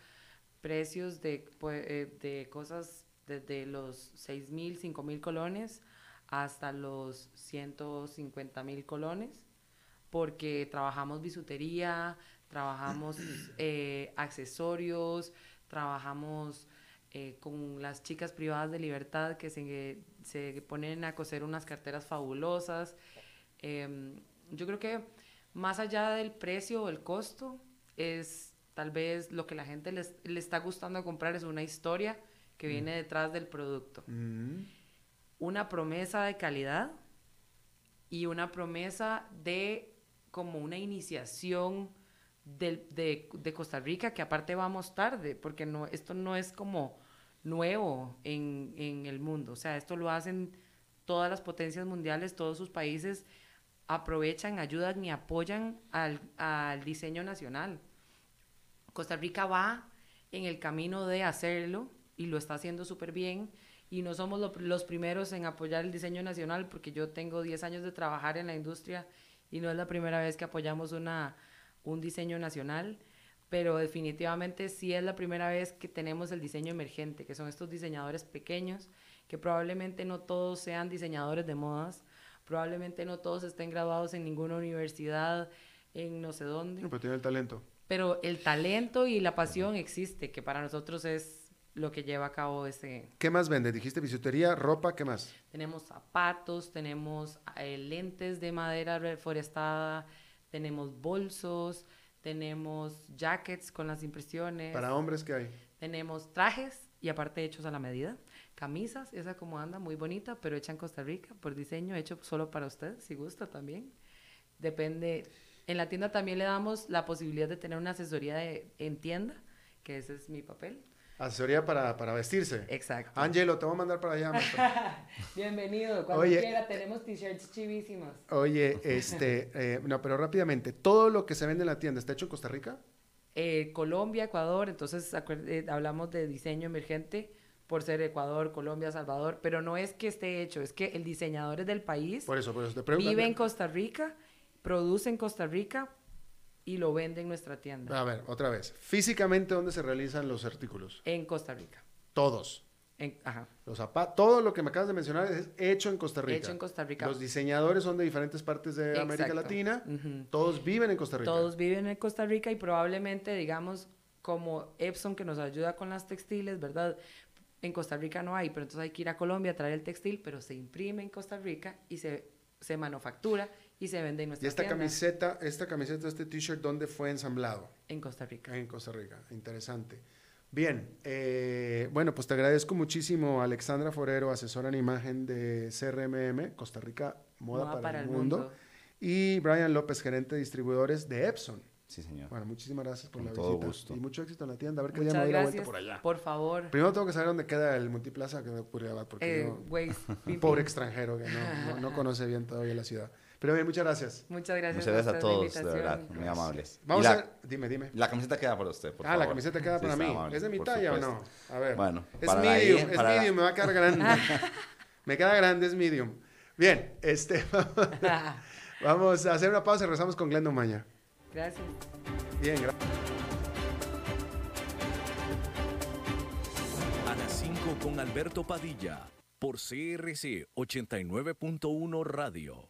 precios de, pues, eh, de cosas desde los 6 mil, 5 mil colones hasta los 150 mil colones porque trabajamos bisutería, trabajamos eh, accesorios, trabajamos eh, con las chicas privadas de libertad que se, se ponen a coser unas carteras fabulosas. Em, yo creo que más allá del precio o el costo, es tal vez lo que la gente les, le está gustando comprar es una historia que viene detrás del producto. Una promesa de calidad y una promesa de como una iniciación de, Costa Rica, que aparte vamos tarde, porque no, esto no es como nuevo en, el mundo. O sea, esto lo hacen todas las potencias mundiales, todos sus países aprovechan, ayudan y apoyan al, diseño nacional. Costa Rica va en el camino de hacerlo y lo está haciendo súper bien. Y no somos los primeros en apoyar el diseño nacional porque yo tengo 10 años de trabajar en la industria y no es la primera vez que apoyamos una, un diseño nacional, pero definitivamente sí es la primera vez que tenemos el diseño emergente, que son estos diseñadores pequeños, que probablemente no todos sean diseñadores de modas, probablemente no todos estén graduados en ninguna universidad, en no sé dónde. pero tiene el talento. Pero el talento y la pasión existe, que para nosotros es lo que lleva a cabo ese... ¿Qué más vende? Dijiste bisutería, ropa, ¿qué más? Tenemos zapatos, tenemos eh, lentes de madera reforestada, tenemos bolsos, tenemos jackets con las impresiones. ¿Para hombres qué hay? Tenemos trajes y aparte hechos a la medida. Camisas, esa como anda, muy bonita, pero hecha en Costa Rica, por diseño, hecho solo para usted, si gusta también. Depende. En la tienda también le damos la posibilidad de tener una asesoría de, en tienda, que ese es mi papel Asesoría para, para vestirse. Exacto. Angelo, te voy a mandar para allá. Bienvenido, cuando quiera, tenemos t-shirts chivísimas. Oye, este, eh, no, pero rápidamente, ¿todo lo que se vende en la tienda está hecho en Costa Rica? Eh, Colombia, Ecuador, entonces eh, hablamos de diseño emergente por ser Ecuador, Colombia, Salvador, pero no es que esté hecho, es que el diseñador es del país. Por eso, por eso te pregunto. Vive en Costa Rica, produce en Costa Rica, y lo vende en nuestra tienda. A ver, otra vez. Físicamente, ¿dónde se realizan los artículos? En Costa Rica. Todos. En, ajá. Los zapatos, todo lo que me acabas de mencionar es hecho en Costa Rica. Hecho en Costa Rica. Los diseñadores son de diferentes partes de América Latina. Todos viven en Costa Rica. Todos viven en Costa Rica y probablemente, digamos, como Epson que nos ayuda con las textiles, ¿verdad? En Costa Rica no hay, pero entonces hay que ir a Colombia a traer el textil, pero se imprime en Costa Rica y se, se manufactura y se vende en nuestra ¿Y esta camiseta, esta camiseta, este t-shirt, dónde fue ensamblado? En Costa Rica. En Costa Rica, interesante. Bien, eh, bueno, pues te agradezco muchísimo, Alexandra Forero, asesora en imagen de CRMM, Costa Rica Moda, para, el, mundo, y Brian López, gerente de distribuidores de Epson. Sí, señor. Bueno, muchísimas gracias por la todo visita. Gusto. Y mucho éxito en la tienda. A ver qué día me doy la vuelta por allá. Por favor. Primero tengo que saber dónde queda el multiplaza que me ocurrió porque eh, yo, pobre extranjero que no, no, conoce bien todavía la ciudad. Pero bien, muchas gracias. Muchas gracias. Muchas gracias a todos, de verdad, muy amables. Vamos a dime, dime. La camiseta queda para usted, por ah, la camiseta queda para mí. ¿Es de mi talla o no? A ver. Bueno, es medium, es medium, me va a quedar grande. me queda grande, es medium. Bien, este, vamos a hacer una pausa y regresamos con Glendo Maña. Gracias. Bien, gracias. A las 5 con Alberto Padilla, por CRC 89.1 Radio.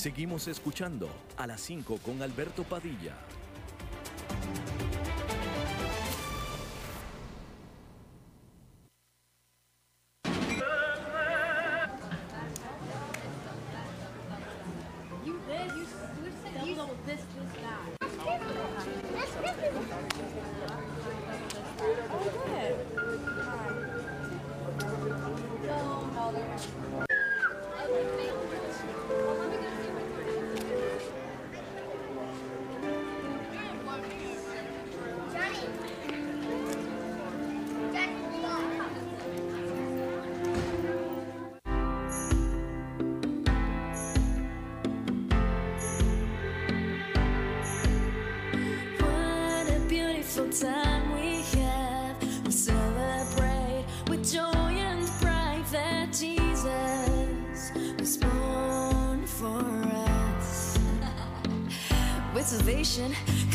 Seguimos escuchando a las 5 con Alberto Padilla. conversation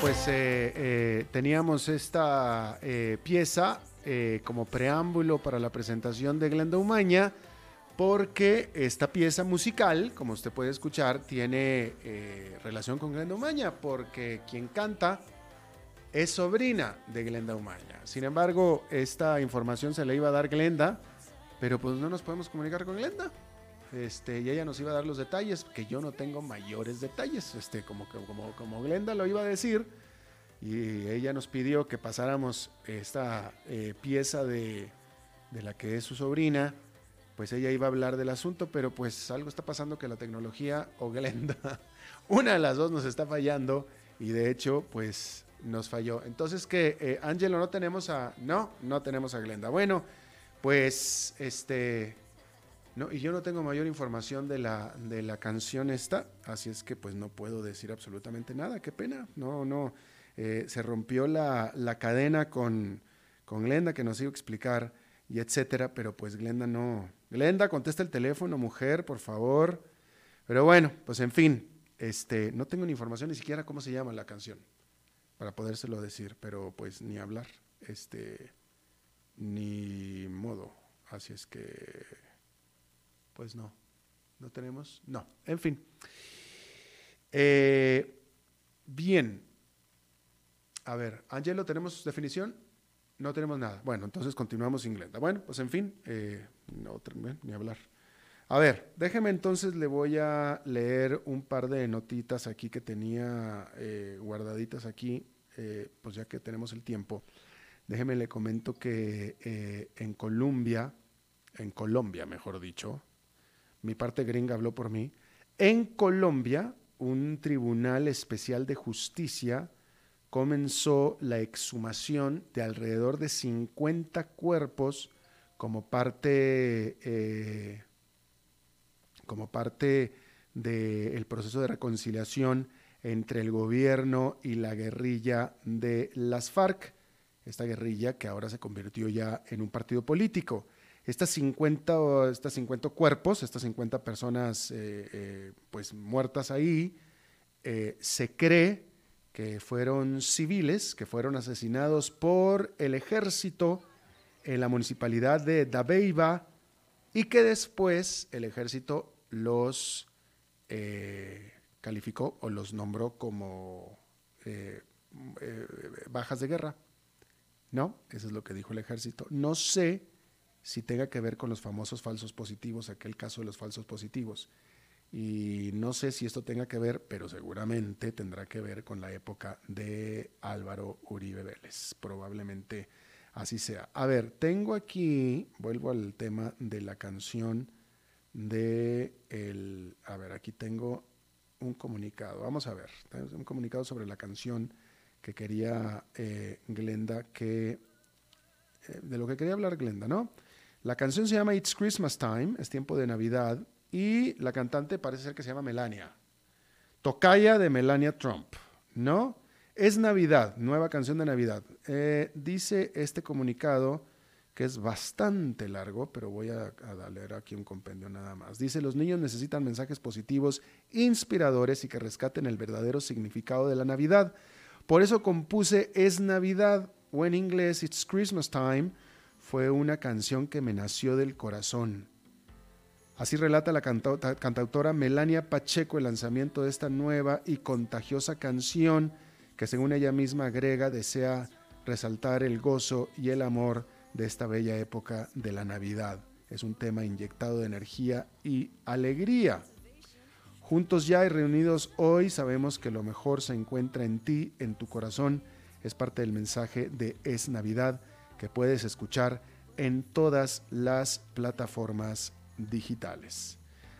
Pues eh, eh, teníamos esta eh, pieza como preámbulo para la presentación de Glenda Umaña, porque esta pieza musical, como usted puede escuchar, tiene relación con Glenda Umaña, porque quien canta es sobrina de Glenda Umaña. Sin embargo, esta información se le iba a dar Glenda, pero pues no nos podemos comunicar con Glenda. Este, y ella nos iba a dar los detalles, que yo no tengo mayores detalles, este, como, Glenda lo iba a decir, y ella nos pidió que pasáramos esta eh, pieza de, de la que es su sobrina, pues ella iba a hablar del asunto, pero pues algo está pasando que la tecnología o Glenda, una de las dos nos está fallando, y de hecho, pues nos falló. Entonces, que eh, Ángelo no tenemos a, no, no tenemos a Glenda. Bueno, pues este... No, y yo no tengo mayor información de la, de la canción esta, así es que pues no puedo decir absolutamente nada, qué pena. No, no, eh, se rompió la, la cadena con, con Glenda que nos iba a explicar y etcétera, pero pues Glenda no. Glenda, contesta el teléfono, mujer, por favor. Pero bueno, pues en fin, este, no tengo ni información ni siquiera cómo se llama la canción para podérselo decir, pero pues ni hablar, este, ni modo. Así es que pues no, no tenemos, no, en fin. Eh, bien. A ver, Angelo, ¿tenemos definición? No tenemos nada. Bueno, entonces continuamos sin Glenda. Bueno, pues en fin, eh, no, ni hablar. A ver, déjeme entonces, le voy a leer un par de notitas aquí que tenía eh, guardaditas aquí, eh, pues ya que tenemos el tiempo. Déjeme le comento que en Colombia, en Colombia mejor dicho, mi parte gringa habló por mí, en Colombia un tribunal especial de justicia comenzó la exhumación de alrededor de 50 cuerpos como parte, eh, como parte del proceso de reconciliación entre el gobierno y la guerrilla de las FARC, esta guerrilla que ahora se convirtió ya en un partido político. Estas 50, o- estas 50 cuerpos, estas 50 personas eh, eh, pues muertas ahí, eh, se cree que fueron civiles, que fueron asesinados por el ejército en la municipalidad de Dabeiba y que después el ejército los calificó o los nombró como bajas de guerra. No, eso es lo que dijo el ejército. No sé si tenga que ver con los famosos falsos positivos, aquel caso de los falsos positivos. Y no sé si esto tenga que ver, pero seguramente tendrá que ver con la época de Álvaro Uribe Vélez. Probablemente así sea. A ver, tengo aquí, vuelvo al tema de la canción de el, a ver, aquí tengo un comunicado. Vamos a ver, tenemos un comunicado sobre la canción que quería eh, Glenda, que eh, de lo que quería hablar Glenda, ¿no? La canción se llama It's Christmas Time, es tiempo de Navidad, y la cantante parece ser que se llama Melania. Tocaya de Melania Trump, ¿no? Es Navidad, nueva canción de Navidad. Eh, dice este comunicado que es bastante largo, pero voy a, a leer aquí un compendio nada más. Dice, los niños necesitan mensajes positivos, inspiradores y que rescaten el verdadero significado de la Navidad. Por eso compuse Es Navidad, o en inglés It's Christmas Time, fue una canción que me nació del corazón. Así relata la cantautora Melania Pacheco el lanzamiento de esta nueva y contagiosa canción que según ella misma agrega desea resaltar el gozo y el amor de esta bella época de la Navidad. Es un tema inyectado de energía y alegría. Juntos ya y reunidos hoy sabemos que lo mejor se encuentra en ti, en tu corazón. Es parte del mensaje de Es Navidad puedes escuchar en todas las plataformas digitales.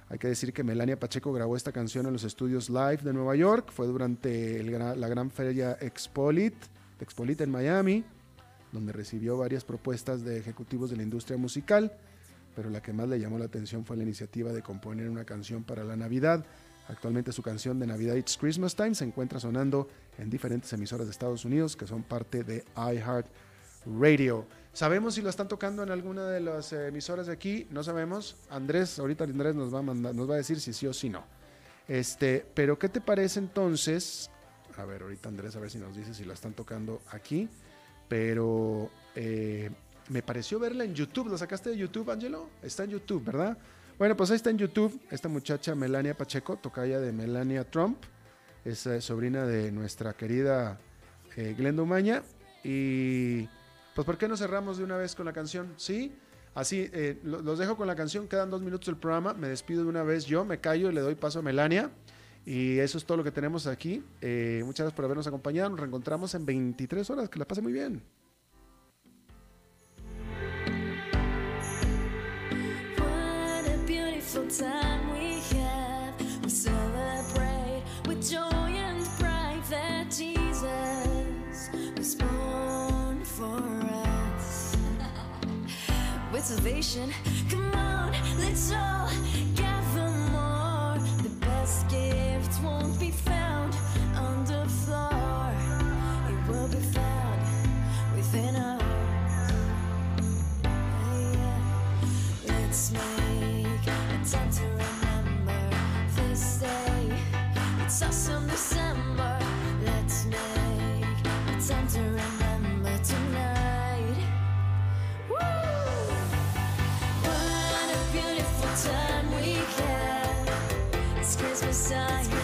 Hay que decir que Melania Pacheco grabó esta canción en los estudios Live de Nueva York. Fue durante la gran feria Expolit, Expolit en Miami, donde recibió varias propuestas de ejecutivos de la industria musical, pero la que más le llamó la atención fue la iniciativa de componer una canción para la Navidad. Actualmente su canción de Navidad It's Christmas Time se encuentra sonando en diferentes emisoras de Estados Unidos que son parte de iHeart Radio. ¿Sabemos si lo están tocando en alguna de las emisoras de aquí? No sabemos. Andrés, ahorita Andrés nos va a mandar, nos va a decir si sí o si no. Este, pero ¿qué te parece entonces? A ver, ahorita Andrés a ver si nos dice si la están tocando aquí. Pero eh, me pareció verla en YouTube. ¿La sacaste de YouTube, Angelo? Está en YouTube, ¿verdad? Bueno, pues ahí está en YouTube esta muchacha Melania Pacheco, tocaya de Melania Trump. Es eh, sobrina de nuestra querida eh, Glenda Umaña. Y pues, ¿por qué no cerramos de una vez con la canción? Sí, así, eh, lo- los dejo con la canción. Quedan dos minutos del programa. Me despido de una vez yo, me callo y le doy paso a Melania. Y eso es todo lo que tenemos aquí. Eh, muchas gracias por habernos acompañado. Nos reencontramos en 23 horas. Que la pase muy bien. What a beautiful with come on, let's all gather more. The best gift won't be found on the floor, it will be found within us. Let's make a time to remember this day. It's awesome December. Let's make a time to remember time we. It's Christmas time.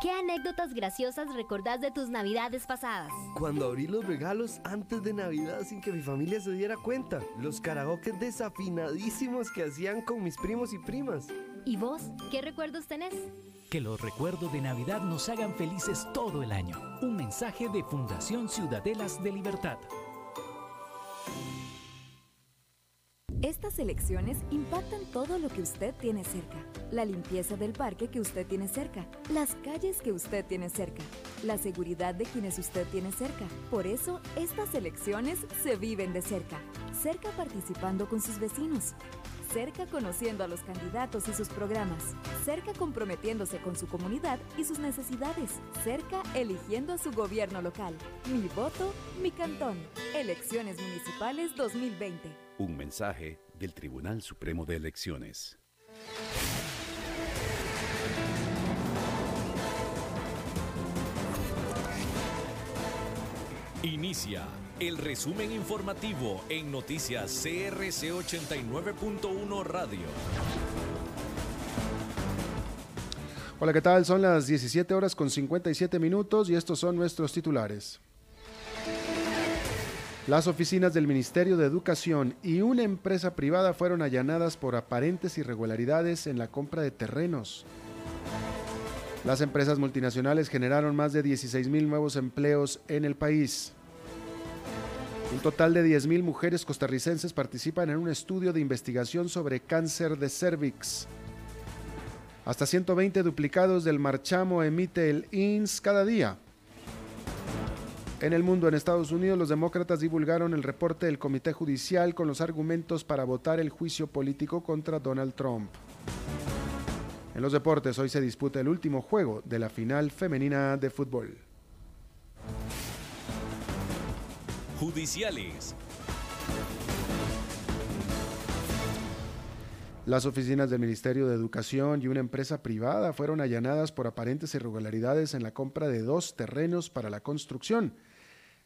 ¿Qué anécdotas graciosas recordás de tus navidades pasadas? Cuando abrí los regalos antes de Navidad sin que mi familia se diera cuenta. Los karaoke desafinadísimos que hacían con mis primos y primas. ¿Y vos? ¿Qué recuerdos tenés? Que los recuerdos de Navidad nos hagan felices todo el año. Un mensaje de Fundación Ciudadelas de Libertad. Elecciones impactan todo lo que usted tiene cerca. La limpieza del parque que usted tiene cerca, las calles que usted tiene cerca, la seguridad de quienes usted tiene cerca. Por eso, estas elecciones se viven de cerca. Cerca participando con sus vecinos. Cerca conociendo a los candidatos y sus programas. Cerca comprometiéndose con su comunidad y sus necesidades. Cerca eligiendo a su gobierno local. Mi voto, mi cantón. Elecciones Municipales 2020. Un mensaje del Tribunal Supremo de Elecciones. Inicia el resumen informativo en noticias CRC 89.1 Radio. Hola, ¿qué tal? Son las 17 horas con 57 minutos y estos son nuestros titulares. Las oficinas del Ministerio de Educación y una empresa privada fueron allanadas por aparentes irregularidades en la compra de terrenos. Las empresas multinacionales generaron más de 16 mil nuevos empleos en el país. Un total de 10 mil mujeres costarricenses participan en un estudio de investigación sobre cáncer de cervix. Hasta 120 duplicados del marchamo emite el INS cada día. En el mundo, en Estados Unidos, los demócratas divulgaron el reporte del Comité Judicial con los argumentos para votar el juicio político contra Donald Trump. En los deportes, hoy se disputa el último juego de la final femenina de fútbol. Judiciales. Las oficinas del Ministerio de Educación y una empresa privada fueron allanadas por aparentes irregularidades en la compra de dos terrenos para la construcción.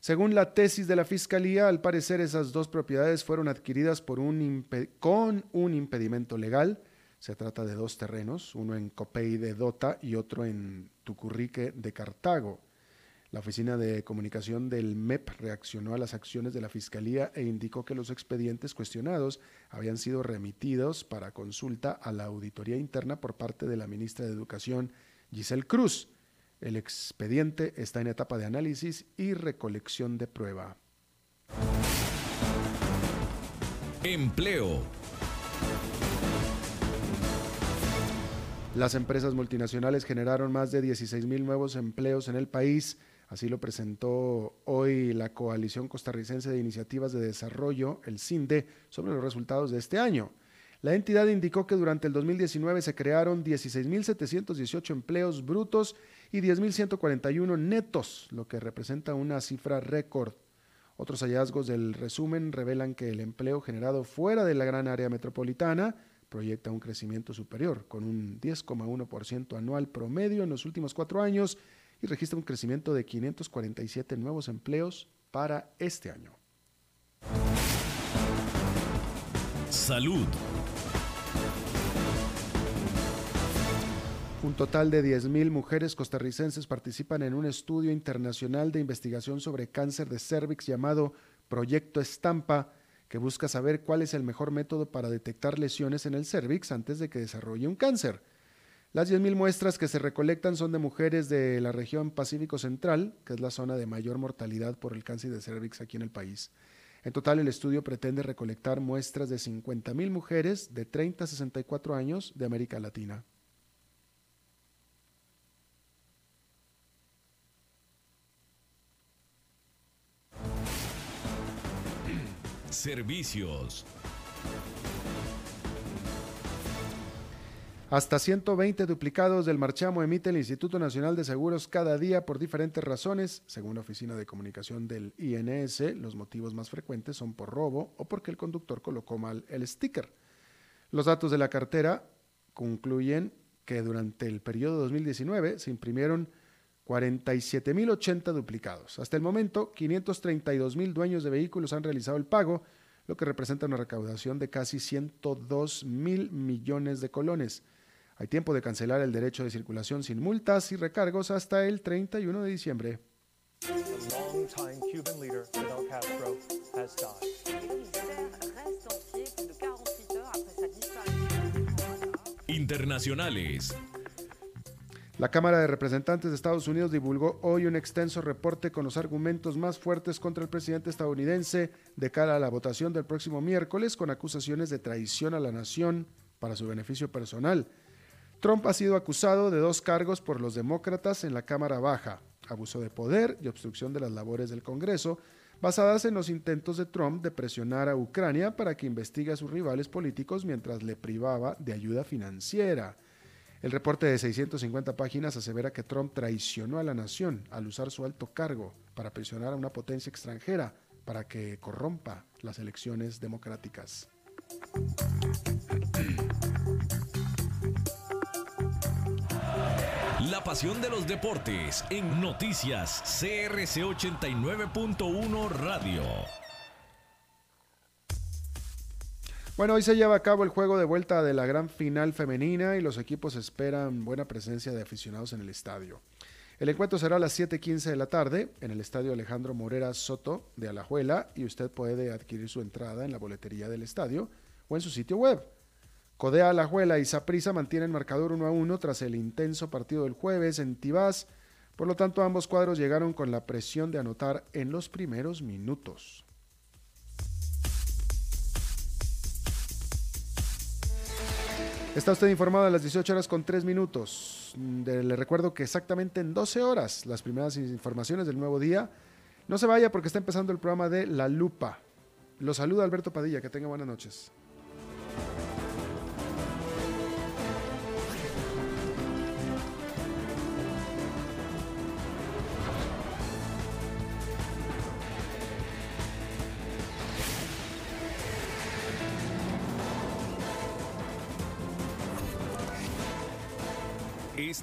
Según la tesis de la Fiscalía, al parecer esas dos propiedades fueron adquiridas por un con un impedimento legal. Se trata de dos terrenos, uno en Copey de Dota y otro en Tucurrique de Cartago. La Oficina de Comunicación del MEP reaccionó a las acciones de la Fiscalía e indicó que los expedientes cuestionados habían sido remitidos para consulta a la auditoría interna por parte de la ministra de Educación, Giselle Cruz. El expediente está en etapa de análisis y recolección de prueba. Empleo. Las empresas multinacionales generaron más de 16 mil nuevos empleos en el país. Así lo presentó hoy la Coalición Costarricense de Iniciativas de Desarrollo, el CINDE, sobre los resultados de este año. La entidad indicó que durante el 2019 se crearon 16.718 empleos brutos y 10.141 netos, lo que representa una cifra récord. Otros hallazgos del resumen revelan que el empleo generado fuera de la gran área metropolitana proyecta un crecimiento superior, con un 10,1% anual promedio en los últimos cuatro años y registra un crecimiento de 547 nuevos empleos para este año. Salud. Un total de 10.000 mujeres costarricenses participan en un estudio internacional de investigación sobre cáncer de cervix llamado Proyecto Estampa, que busca saber cuál es el mejor método para detectar lesiones en el cervix antes de que desarrolle un cáncer. Las 10.000 muestras que se recolectan son de mujeres de la región Pacífico Central, que es la zona de mayor mortalidad por el cáncer de cervix aquí en el país. En total, el estudio pretende recolectar muestras de 50.000 mujeres de 30 a 64 años de América Latina. Servicios. Hasta 120 duplicados del marchamo emite el Instituto Nacional de Seguros cada día por diferentes razones. Según la Oficina de Comunicación del INS, los motivos más frecuentes son por robo o porque el conductor colocó mal el sticker. Los datos de la cartera concluyen que durante el periodo 2019 se imprimieron 47.080 duplicados. Hasta el momento, 532.000 dueños de vehículos han realizado el pago, lo que representa una recaudación de casi 102 mil millones de colones. Hay tiempo de cancelar el derecho de circulación sin multas y recargos hasta el 31 de diciembre. The La Cámara de Representantes de Estados Unidos divulgó hoy un extenso reporte con los argumentos más fuertes contra el presidente estadounidense de cara a la votación del próximo miércoles con acusaciones de traición a la nación para su beneficio personal. Trump ha sido acusado de dos cargos por los demócratas en la Cámara Baja, abuso de poder y obstrucción de las labores del Congreso, basadas en los intentos de Trump de presionar a Ucrania para que investigue a sus rivales políticos mientras le privaba de ayuda financiera. El reporte de 650 páginas asevera que Trump traicionó a la nación al usar su alto cargo para presionar a una potencia extranjera para que corrompa las elecciones democráticas. La pasión de los deportes en noticias CRC 89.1 Radio. Bueno, hoy se lleva a cabo el juego de vuelta de la gran final femenina y los equipos esperan buena presencia de aficionados en el estadio. El encuentro será a las 7:15 de la tarde en el estadio Alejandro Morera Soto de Alajuela y usted puede adquirir su entrada en la boletería del estadio o en su sitio web. Codea Alajuela y Saprissa mantienen marcador 1 a 1 tras el intenso partido del jueves en Tibás. Por lo tanto, ambos cuadros llegaron con la presión de anotar en los primeros minutos. Está usted informado a las 18 horas con 3 minutos. De- le recuerdo que exactamente en 12 horas las primeras informaciones del nuevo día. No se vaya porque está empezando el programa de La Lupa. Lo saluda Alberto Padilla. Que tenga buenas noches.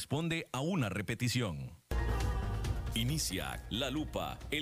De hoy corresponde a una repetición. Inicia La Lupa, el